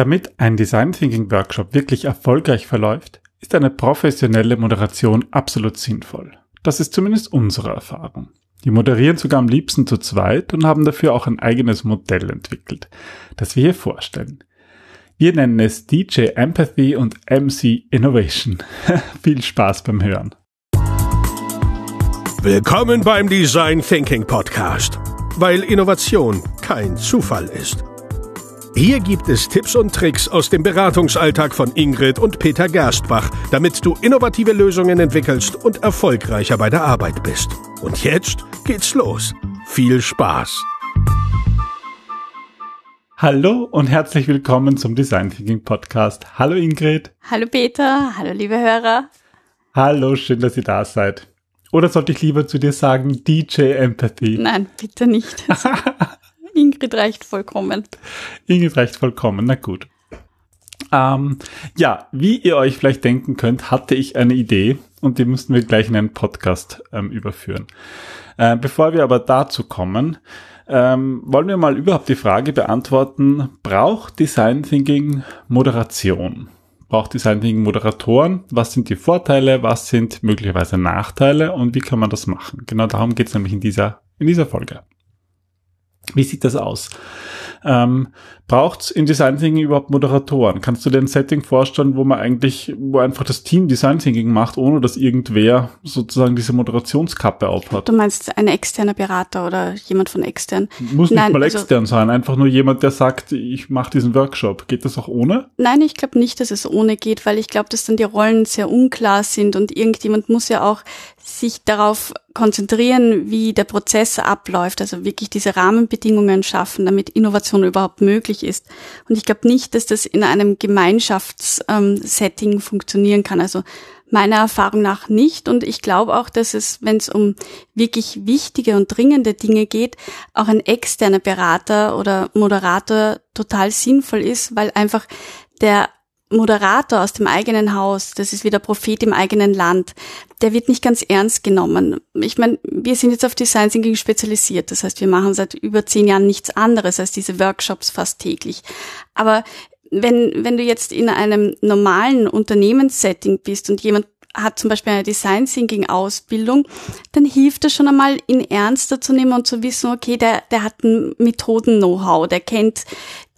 Damit ein Design Thinking Workshop wirklich erfolgreich verläuft, ist eine professionelle Moderation absolut sinnvoll. Das ist zumindest unsere Erfahrung. Die moderieren sogar am liebsten zu zweit und haben dafür auch ein eigenes Modell entwickelt, das wir hier vorstellen. Wir nennen es DJ Empathy und MC Innovation. Viel Spaß beim Hören. Willkommen beim Design Thinking Podcast, weil Innovation kein Zufall ist. Hier gibt es Tipps und Tricks aus dem Beratungsalltag von Ingrid und Peter Gerstbach, damit du innovative Lösungen entwickelst und erfolgreicher bei der Arbeit bist. Und jetzt geht's los. Viel Spaß! Hallo und herzlich willkommen zum Design Thinking Podcast. Hallo Ingrid. Hallo Peter. Hallo liebe Hörer. Hallo, schön, dass ihr da seid. Oder sollte ich lieber zu dir sagen DJ Empathy? Nein, bitte nicht. Ingrid reicht vollkommen. Ingrid reicht vollkommen, na gut. Ähm, ja, wie ihr euch vielleicht denken könnt, hatte ich eine Idee und die müssten wir gleich in einen Podcast ähm, überführen. Äh, bevor wir aber dazu kommen, ähm, wollen wir mal überhaupt die Frage beantworten, braucht Design Thinking Moderation? Braucht Design Thinking Moderatoren? Was sind die Vorteile? Was sind möglicherweise Nachteile? Und wie kann man das machen? Genau darum geht es nämlich in dieser, in dieser Folge. Wie sieht das aus? Ähm, Braucht es in Design Thinking überhaupt Moderatoren? Kannst du dir ein Setting vorstellen, wo man eigentlich, wo einfach das Team Design Thinking macht, ohne dass irgendwer sozusagen diese Moderationskappe aufhat? Du meinst ein externer Berater oder jemand von extern? Muss nicht Nein, mal also, extern sein, einfach nur jemand, der sagt, ich mache diesen Workshop. Geht das auch ohne? Nein, ich glaube nicht, dass es ohne geht, weil ich glaube, dass dann die Rollen sehr unklar sind und irgendjemand muss ja auch sich darauf konzentrieren, wie der Prozess abläuft, also wirklich diese Rahmenbedingungen schaffen, damit Innovation überhaupt möglich ist. Und ich glaube nicht, dass das in einem Gemeinschaftssetting ähm, funktionieren kann. Also meiner Erfahrung nach nicht. Und ich glaube auch, dass es, wenn es um wirklich wichtige und dringende Dinge geht, auch ein externer Berater oder Moderator total sinnvoll ist, weil einfach der Moderator aus dem eigenen Haus, das ist wieder Prophet im eigenen Land, der wird nicht ganz ernst genommen. Ich meine, wir sind jetzt auf Design Thinking spezialisiert, das heißt, wir machen seit über zehn Jahren nichts anderes als diese Workshops fast täglich. Aber wenn, wenn du jetzt in einem normalen Unternehmenssetting bist und jemand hat zum Beispiel eine Design Thinking Ausbildung, dann hilft es schon einmal, ihn ernster zu nehmen und zu wissen, okay, der, der hat ein Methoden-Know-how, der kennt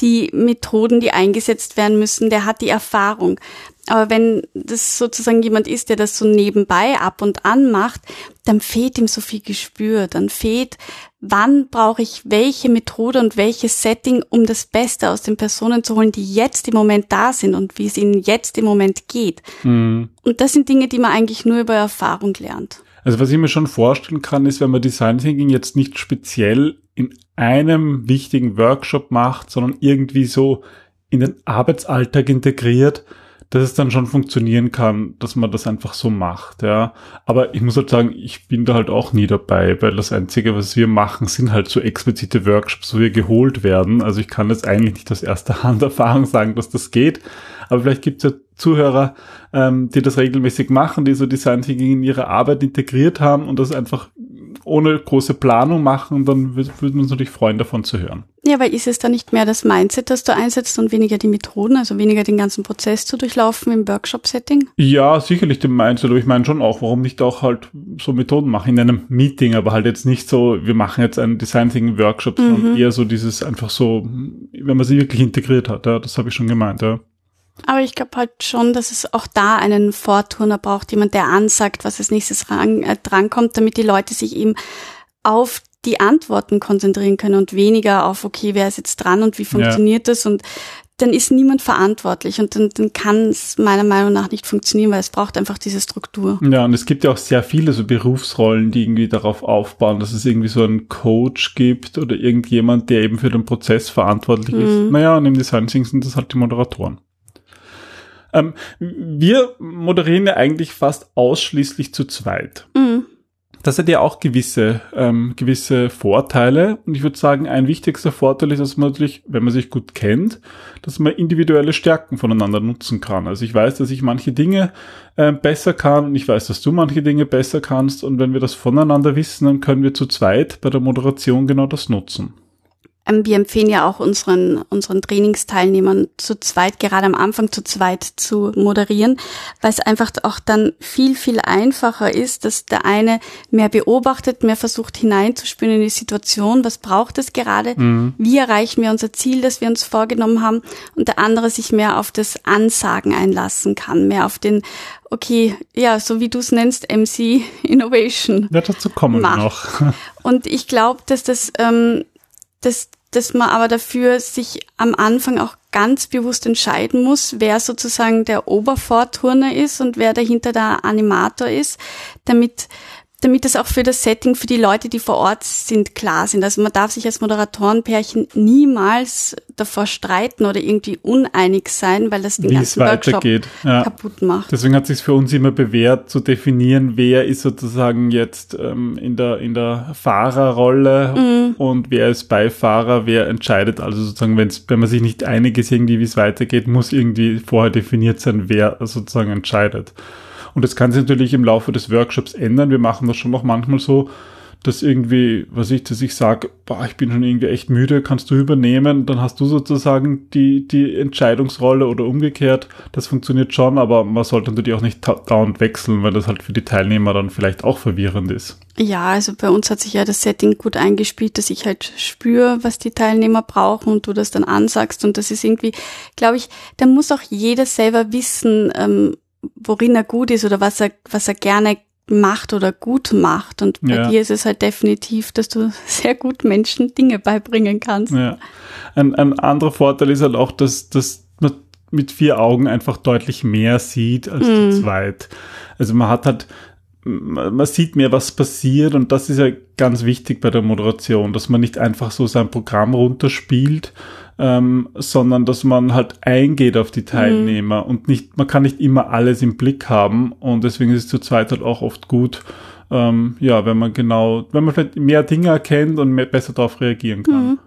die Methoden, die eingesetzt werden müssen, der hat die Erfahrung. Aber wenn das sozusagen jemand ist, der das so nebenbei ab und an macht, dann fehlt ihm so viel Gespür, dann fehlt, wann brauche ich welche Methode und welches Setting, um das Beste aus den Personen zu holen, die jetzt im Moment da sind und wie es ihnen jetzt im Moment geht. Mhm. Und das sind Dinge, die man eigentlich nur über Erfahrung lernt. Also was ich mir schon vorstellen kann, ist, wenn man Design Thinking jetzt nicht speziell in einem wichtigen Workshop macht, sondern irgendwie so in den Arbeitsalltag integriert, dass es dann schon funktionieren kann, dass man das einfach so macht, ja. Aber ich muss halt sagen, ich bin da halt auch nie dabei, weil das Einzige, was wir machen, sind halt so explizite Workshops, wo wir geholt werden. Also ich kann jetzt eigentlich nicht aus erster Hand Erfahrung sagen, dass das geht. Aber vielleicht gibt es ja Zuhörer, ähm, die das regelmäßig machen, die so Design Thinking in ihre Arbeit integriert haben und das einfach ohne große Planung machen, dann würden wir uns natürlich freuen, davon zu hören. Ja, aber ist es dann nicht mehr das Mindset, das du einsetzt und weniger die Methoden, also weniger den ganzen Prozess zu durchlaufen im Workshop-Setting? Ja, sicherlich den Mindset, aber ich meine schon auch, warum nicht auch halt so Methoden machen in einem Meeting, aber halt jetzt nicht so, wir machen jetzt einen Design Thinking Workshop, sondern mhm. eher so dieses einfach so, wenn man sie wirklich integriert hat, ja, das habe ich schon gemeint, ja. Aber ich glaube halt schon, dass es auch da einen Vorturner braucht, jemand, der ansagt, was als nächstes ran, äh, drankommt, damit die Leute sich eben auf die Antworten konzentrieren können und weniger auf, okay, wer ist jetzt dran und wie funktioniert ja. das und dann ist niemand verantwortlich und dann, dann kann es meiner Meinung nach nicht funktionieren, weil es braucht einfach diese Struktur. Ja, und es gibt ja auch sehr viele so Berufsrollen, die irgendwie darauf aufbauen, dass es irgendwie so einen Coach gibt oder irgendjemand, der eben für den Prozess verantwortlich mhm. ist. Naja, und im Design Thinking sind das halt die Moderatoren. Ähm, wir moderieren ja eigentlich fast ausschließlich zu zweit. Mhm. Das hat ja auch gewisse, ähm, gewisse Vorteile. Und ich würde sagen, ein wichtigster Vorteil ist, dass man natürlich, wenn man sich gut kennt, dass man individuelle Stärken voneinander nutzen kann. Also ich weiß, dass ich manche Dinge äh, besser kann und ich weiß, dass du manche Dinge besser kannst. Und wenn wir das voneinander wissen, dann können wir zu zweit bei der Moderation genau das nutzen. Ähm, wir empfehlen ja auch unseren, unseren Trainingsteilnehmern zu zweit, gerade am Anfang zu zweit zu moderieren, weil es einfach auch dann viel, viel einfacher ist, dass der eine mehr beobachtet, mehr versucht hineinzuspüren in die Situation, was braucht es gerade, mhm. wie erreichen wir unser Ziel, das wir uns vorgenommen haben, und der andere sich mehr auf das Ansagen einlassen kann, mehr auf den, okay, ja, so wie du es nennst, MC Innovation. Ja, dazu kommen wir noch. Und ich glaube, dass das ähm, dass, dass man aber dafür sich am Anfang auch ganz bewusst entscheiden muss, wer sozusagen der Obervorturner ist und wer dahinter der Animator ist, damit damit es auch für das Setting, für die Leute, die vor Ort sind, klar sind. Also man darf sich als Moderatorenpärchen niemals davor streiten oder irgendwie uneinig sein, weil das den Wie ganzen Workshop ja. kaputt macht. Deswegen hat es sich für uns immer bewährt zu definieren, wer ist sozusagen jetzt ähm, in der in der Fahrerrolle mhm. und wer ist Beifahrer, wer entscheidet. Also sozusagen, wenn's, wenn man sich nicht einig ist, irgendwie wie es weitergeht, muss irgendwie vorher definiert sein, wer sozusagen entscheidet. Und das kann sich natürlich im Laufe des Workshops ändern. Wir machen das schon noch manchmal so, dass irgendwie, was ich, dass ich sage, ich bin schon irgendwie echt müde, kannst du übernehmen, dann hast du sozusagen die, die Entscheidungsrolle oder umgekehrt. Das funktioniert schon, aber man sollte natürlich auch nicht dauernd wechseln, weil das halt für die Teilnehmer dann vielleicht auch verwirrend ist. Ja, also bei uns hat sich ja das Setting gut eingespielt, dass ich halt spüre, was die Teilnehmer brauchen und du das dann ansagst. Und das ist irgendwie, glaube ich, da muss auch jeder selber wissen, ähm, worin er gut ist oder was er, was er gerne macht oder gut macht. Und bei ja. dir ist es halt definitiv, dass du sehr gut Menschen Dinge beibringen kannst. Ja. Ein, ein anderer Vorteil ist halt auch, dass, dass man mit vier Augen einfach deutlich mehr sieht als mm. zu zweit. Also man hat halt, man sieht mehr, was passiert und das ist ja ganz wichtig bei der Moderation, dass man nicht einfach so sein Programm runterspielt, ähm, sondern dass man halt eingeht auf die Teilnehmer mhm. und nicht, man kann nicht immer alles im Blick haben und deswegen ist es zu zweit halt auch oft gut, ähm, ja, wenn man genau, wenn man vielleicht mehr Dinge erkennt und mehr, besser darauf reagieren kann. Mhm.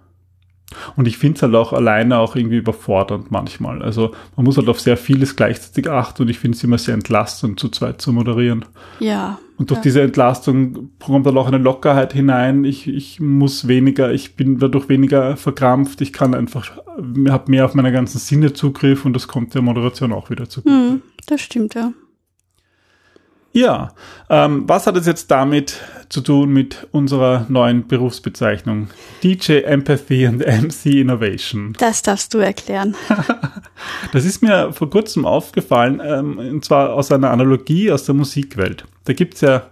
Und ich finde es halt auch alleine auch irgendwie überfordernd manchmal. Also man muss halt auf sehr vieles gleichzeitig achten und ich finde es immer sehr entlastend, zu zweit zu moderieren. Ja. Und durch ja. diese Entlastung kommt dann auch eine Lockerheit hinein. Ich, ich muss weniger, ich bin dadurch weniger verkrampft. Ich kann einfach, habe mehr auf meine ganzen Sinne Zugriff und das kommt der Moderation auch wieder zu. Mhm, das stimmt, ja. Ja, ähm, was hat es jetzt damit zu tun mit unserer neuen Berufsbezeichnung? DJ Empathy and MC Innovation. Das darfst du erklären. das ist mir vor kurzem aufgefallen, ähm, und zwar aus einer Analogie aus der Musikwelt. Da gibt's ja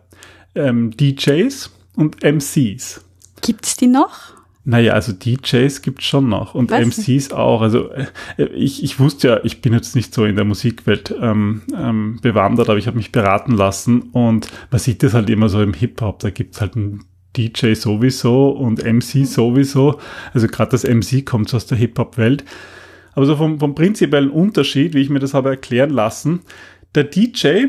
ähm, DJs und MCs. Gibt's die noch? Naja, also DJs gibt's schon noch und Was? MCs auch. Also äh, ich, ich wusste ja, ich bin jetzt nicht so in der Musikwelt ähm, ähm, bewandert, aber ich habe mich beraten lassen und man sieht das halt immer so im Hip-Hop, da gibt's halt einen DJ sowieso und MC sowieso. Also gerade das MC kommt so aus der Hip-Hop-Welt. Aber so vom, vom prinzipiellen Unterschied, wie ich mir das habe erklären lassen, der DJ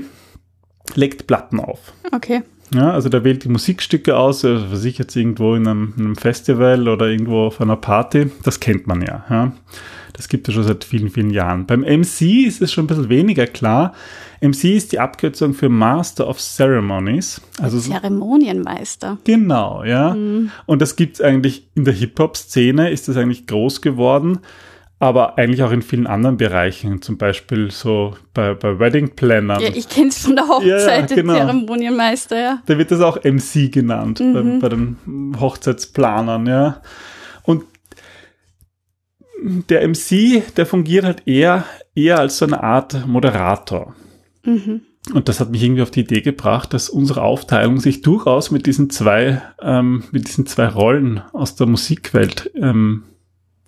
legt Platten auf. Okay. Ja, also der wählt die Musikstücke aus, also was ich jetzt irgendwo in einem, in einem, Festival oder irgendwo auf einer Party, das kennt man ja, ja. Das gibt es schon seit vielen, vielen Jahren. Beim MC ist es schon ein bisschen weniger klar. MC ist die Abkürzung für Master of Ceremonies. Also Zeremonienmeister. Genau, ja. Mhm. Und das gibt es eigentlich in der Hip-Hop-Szene, ist das eigentlich groß geworden aber eigentlich auch in vielen anderen Bereichen, zum Beispiel so bei, bei Wedding Plannern. Ja, ich kenne es von der Hochzeit, ja, genau. Zeremonienmeister, ja. Da wird das auch MC genannt, mhm. bei, bei den Hochzeitsplanern, ja. Und der MC, der fungiert halt eher, eher als so eine Art Moderator. Mhm. Und das hat mich irgendwie auf die Idee gebracht, dass unsere Aufteilung sich durchaus mit diesen zwei, ähm, mit diesen zwei Rollen aus der Musikwelt ähm,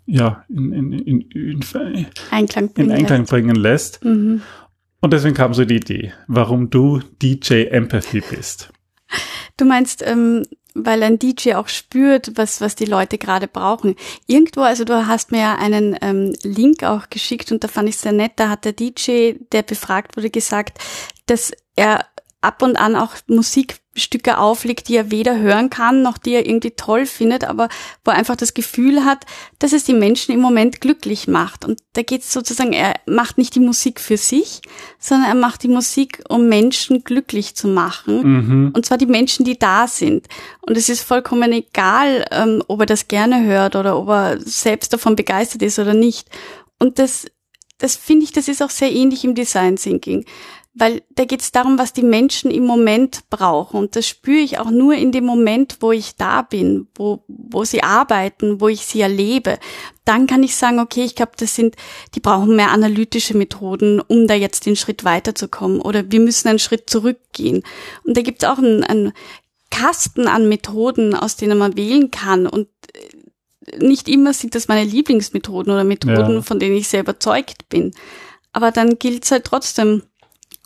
ja, in, in, in, in, Einklang bringen, in Einklang bringen lässt. Mhm. Und deswegen kam so die Idee, warum du DJ Empathy bist. Du meinst, ähm, weil ein DJ auch spürt, was, was die Leute gerade brauchen. Irgendwo, also du hast mir ja einen ähm, Link auch geschickt und da fand ich sehr nett, da hat der DJ, der befragt wurde, gesagt, dass er ab und an auch Musikstücke auflegt, die er weder hören kann, noch die er irgendwie toll findet, aber wo er einfach das Gefühl hat, dass es die Menschen im Moment glücklich macht. Und da geht es sozusagen, er macht nicht die Musik für sich, sondern er macht die Musik, um Menschen glücklich zu machen. Mhm. Und zwar die Menschen, die da sind. Und es ist vollkommen egal, ähm, ob er das gerne hört oder ob er selbst davon begeistert ist oder nicht. Und das, das finde ich, das ist auch sehr ähnlich im Design Thinking weil da geht es darum, was die Menschen im Moment brauchen. Und das spüre ich auch nur in dem Moment, wo ich da bin, wo, wo sie arbeiten, wo ich sie erlebe. Dann kann ich sagen, okay, ich glaube, das sind, die brauchen mehr analytische Methoden, um da jetzt den Schritt weiterzukommen. Oder wir müssen einen Schritt zurückgehen. Und da gibt es auch einen, einen Kasten an Methoden, aus denen man wählen kann. Und äh, nicht immer sind das meine Lieblingsmethoden oder Methoden, ja. von denen ich sehr überzeugt bin. Aber dann gilt es halt trotzdem,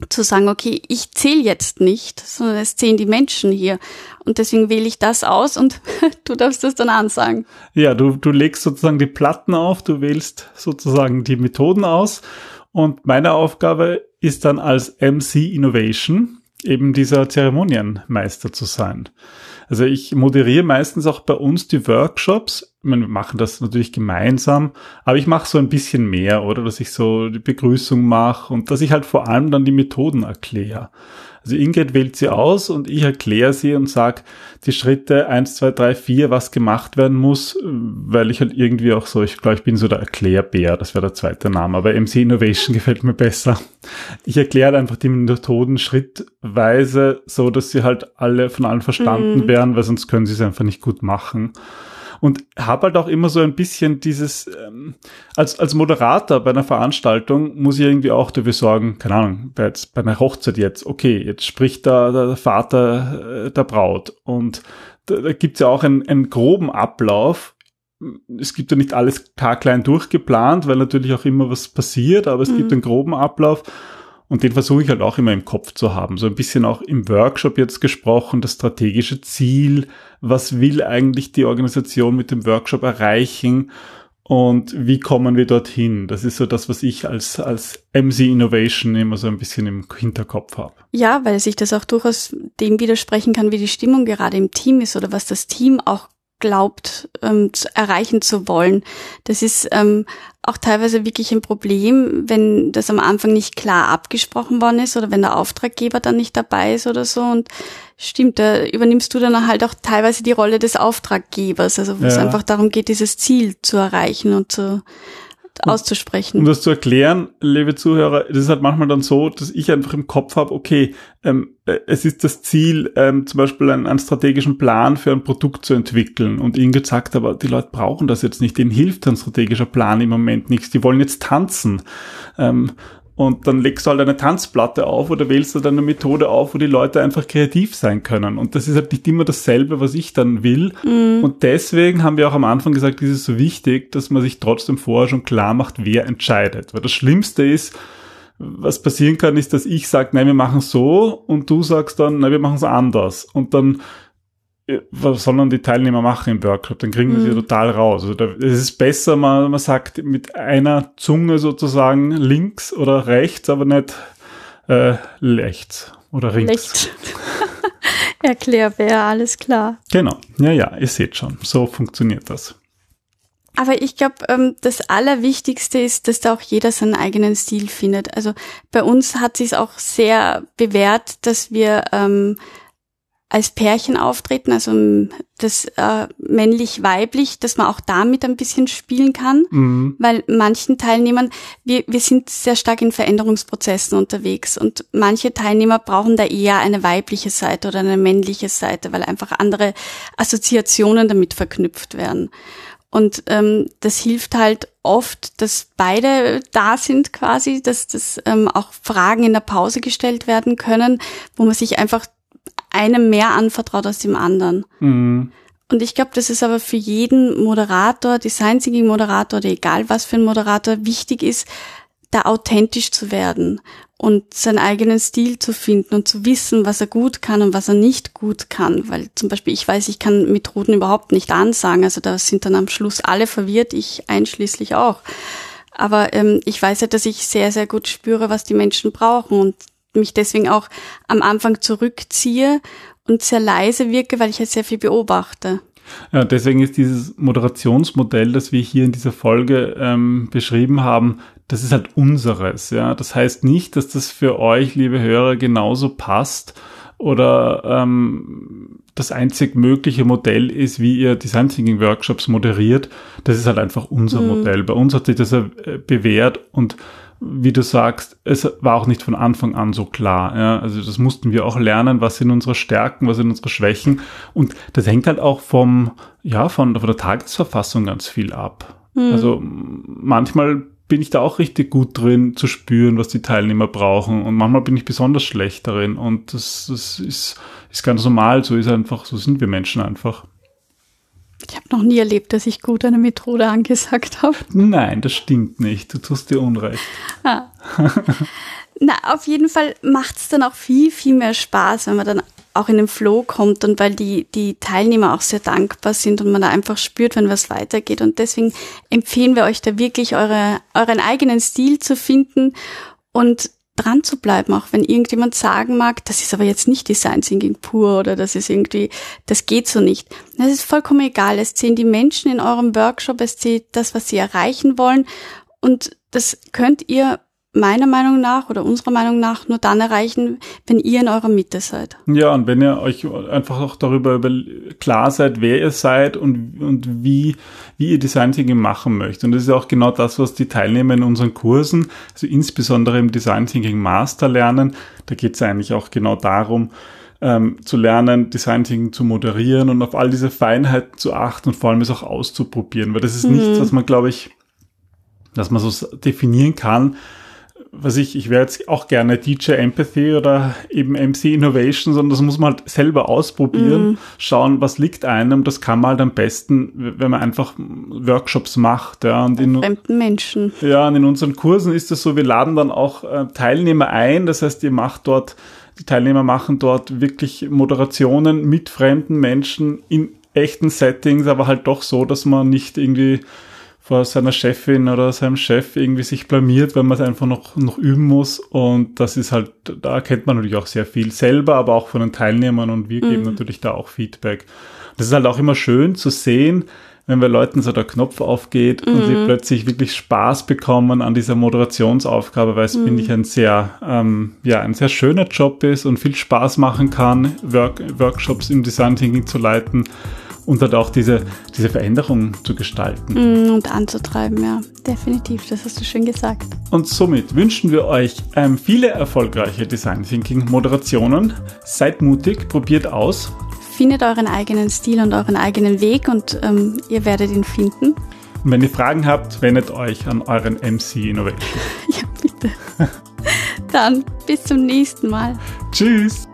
zu sagen, okay, ich zähle jetzt nicht, sondern es zählen die Menschen hier. Und deswegen wähle ich das aus und du darfst das dann ansagen. Ja, du, du legst sozusagen die Platten auf, du wählst sozusagen die Methoden aus. Und meine Aufgabe ist dann als MC Innovation eben dieser Zeremonienmeister zu sein. Also ich moderiere meistens auch bei uns die Workshops. Wir machen das natürlich gemeinsam, aber ich mache so ein bisschen mehr, oder? Dass ich so die Begrüßung mache und dass ich halt vor allem dann die Methoden erkläre. Also Ingrid wählt sie aus und ich erkläre sie und sage die Schritte eins, zwei, drei, vier, was gemacht werden muss, weil ich halt irgendwie auch so, ich glaube, ich bin so der Erklärbär, das wäre der zweite Name, aber MC Innovation gefällt mir besser. Ich erkläre einfach die Methoden schrittweise, so dass sie halt alle von allen verstanden mhm. werden, weil sonst können sie es einfach nicht gut machen und habe halt auch immer so ein bisschen dieses, ähm, als, als Moderator bei einer Veranstaltung muss ich irgendwie auch dafür sorgen, keine Ahnung, bei, jetzt, bei einer Hochzeit jetzt, okay, jetzt spricht da der Vater äh, der Braut und da, da gibt's ja auch einen, einen groben Ablauf, es gibt ja nicht alles klar klein durchgeplant, weil natürlich auch immer was passiert, aber es mhm. gibt einen groben Ablauf. Und den versuche ich halt auch immer im Kopf zu haben. So ein bisschen auch im Workshop jetzt gesprochen, das strategische Ziel. Was will eigentlich die Organisation mit dem Workshop erreichen? Und wie kommen wir dorthin? Das ist so das, was ich als, als MC Innovation immer so ein bisschen im Hinterkopf habe. Ja, weil sich das auch durchaus dem widersprechen kann, wie die Stimmung gerade im Team ist oder was das Team auch glaubt, ähm, zu erreichen zu wollen. Das ist ähm, auch teilweise wirklich ein Problem, wenn das am Anfang nicht klar abgesprochen worden ist oder wenn der Auftraggeber dann nicht dabei ist oder so. Und stimmt, da übernimmst du dann halt auch teilweise die Rolle des Auftraggebers, also wo ja. es einfach darum geht, dieses Ziel zu erreichen und zu auszusprechen. Um das zu erklären, liebe Zuhörer, das ist halt manchmal dann so, dass ich einfach im Kopf habe, okay, ähm, äh, es ist das Ziel, ähm, zum Beispiel einen, einen, strategischen Plan für ein Produkt zu entwickeln und ihnen gesagt, aber die Leute brauchen das jetzt nicht, denen hilft ein strategischer Plan im Moment nichts, die wollen jetzt tanzen. Ähm, und dann legst du halt eine Tanzplatte auf oder wählst du dann eine Methode auf, wo die Leute einfach kreativ sein können. Und das ist halt nicht immer dasselbe, was ich dann will. Mhm. Und deswegen haben wir auch am Anfang gesagt, es ist so wichtig, dass man sich trotzdem vorher schon klar macht, wer entscheidet. Weil das Schlimmste ist, was passieren kann, ist, dass ich sage, nein, wir machen so und du sagst dann, nein, wir machen es anders. Und dann was sollen die Teilnehmer machen im Workshop? Dann kriegen mhm. sie total raus. Also da, es ist besser, man, man sagt mit einer Zunge sozusagen links oder rechts, aber nicht äh, rechts oder links. Rechts. Erklärbär, alles klar. Genau. Ja, ja, ihr seht schon. So funktioniert das. Aber ich glaube, ähm, das Allerwichtigste ist, dass da auch jeder seinen eigenen Stil findet. Also bei uns hat sich auch sehr bewährt, dass wir ähm, als Pärchen auftreten, also ähm, das äh, männlich-weiblich, dass man auch damit ein bisschen spielen kann, mhm. weil manchen Teilnehmern, wir, wir sind sehr stark in Veränderungsprozessen unterwegs und manche Teilnehmer brauchen da eher eine weibliche Seite oder eine männliche Seite, weil einfach andere Assoziationen damit verknüpft werden. Und ähm, das hilft halt oft, dass beide da sind quasi, dass das ähm, auch Fragen in der Pause gestellt werden können, wo man sich einfach einem mehr anvertraut als dem anderen. Mhm. Und ich glaube, das ist aber für jeden Moderator, Design Thinking Moderator oder egal was für ein Moderator wichtig ist, da authentisch zu werden und seinen eigenen Stil zu finden und zu wissen, was er gut kann und was er nicht gut kann. Weil zum Beispiel ich weiß, ich kann Methoden überhaupt nicht ansagen. Also da sind dann am Schluss alle verwirrt, ich einschließlich auch. Aber ähm, ich weiß ja, dass ich sehr, sehr gut spüre, was die Menschen brauchen und mich deswegen auch am Anfang zurückziehe und sehr leise wirke, weil ich halt sehr viel beobachte. Ja, deswegen ist dieses Moderationsmodell, das wir hier in dieser Folge ähm, beschrieben haben, das ist halt unseres. Ja, das heißt nicht, dass das für euch, liebe Hörer, genauso passt oder ähm, das einzig mögliche Modell ist, wie ihr Design Thinking Workshops moderiert. Das ist halt einfach unser mhm. Modell. Bei uns hat sich das bewährt und wie du sagst, es war auch nicht von Anfang an so klar. Ja? Also das mussten wir auch lernen, was sind unsere Stärken, was sind unsere Schwächen. Und das hängt halt auch vom, ja, von, von der Tagesverfassung ganz viel ab. Mhm. Also manchmal bin ich da auch richtig gut drin zu spüren, was die Teilnehmer brauchen. Und manchmal bin ich besonders schlecht darin. Und das, das ist, ist ganz normal. So ist einfach, so sind wir Menschen einfach. Ich habe noch nie erlebt, dass ich gut eine Methode angesagt habe. Nein, das stimmt nicht. Du tust dir Unrecht. Ah. Na, auf jeden Fall macht es dann auch viel, viel mehr Spaß, wenn man dann auch in den Flow kommt und weil die, die Teilnehmer auch sehr dankbar sind und man da einfach spürt, wenn was weitergeht. Und deswegen empfehlen wir euch da wirklich eure, euren eigenen Stil zu finden und dran zu bleiben, auch wenn irgendjemand sagen mag, das ist aber jetzt nicht Design Thinking pur oder das ist irgendwie, das geht so nicht. Das ist vollkommen egal. Es zählen die Menschen in eurem Workshop, es zählt das, was sie erreichen wollen und das könnt ihr meiner Meinung nach oder unserer Meinung nach nur dann erreichen, wenn ihr in eurer Mitte seid. Ja, und wenn ihr euch einfach auch darüber über klar seid, wer ihr seid und, und wie, wie ihr Design Thinking machen möchtet. Und das ist auch genau das, was die Teilnehmer in unseren Kursen, also insbesondere im Design Thinking Master lernen. Da geht es eigentlich auch genau darum, ähm, zu lernen, Design Thinking zu moderieren und auf all diese Feinheiten zu achten und vor allem es auch auszuprobieren. Weil das ist mhm. nichts, was man, glaube ich, dass man so definieren kann, was ich, ich wäre jetzt auch gerne DJ Empathy oder eben MC Innovation, sondern das muss man halt selber ausprobieren, mm. schauen, was liegt einem. Das kann man halt am besten, wenn man einfach Workshops macht. Ja, und in fremden Menschen. Ja, und in unseren Kursen ist es so, wir laden dann auch äh, Teilnehmer ein. Das heißt, ihr macht dort, die Teilnehmer machen dort wirklich Moderationen mit fremden Menschen in echten Settings, aber halt doch so, dass man nicht irgendwie vor seiner Chefin oder seinem Chef irgendwie sich blamiert, weil man es einfach noch, noch üben muss. Und das ist halt, da erkennt man natürlich auch sehr viel selber, aber auch von den Teilnehmern und wir geben mhm. natürlich da auch Feedback. Das ist halt auch immer schön zu sehen, wenn bei Leuten so der Knopf aufgeht mhm. und sie mhm. plötzlich wirklich Spaß bekommen an dieser Moderationsaufgabe, weil es, mhm. finde ich, ein sehr, ähm, ja, ein sehr schöner Job ist und viel Spaß machen kann, Work Workshops im Design Thinking zu leiten und dort auch diese, diese Veränderung zu gestalten. Mm, und anzutreiben, ja, definitiv, das hast du schön gesagt. Und somit wünschen wir euch ähm, viele erfolgreiche Design Thinking Moderationen. Seid mutig, probiert aus. Findet euren eigenen Stil und euren eigenen Weg und ähm, ihr werdet ihn finden. Und wenn ihr Fragen habt, wendet euch an euren MC Innovation. ja, bitte. Dann bis zum nächsten Mal. Tschüss.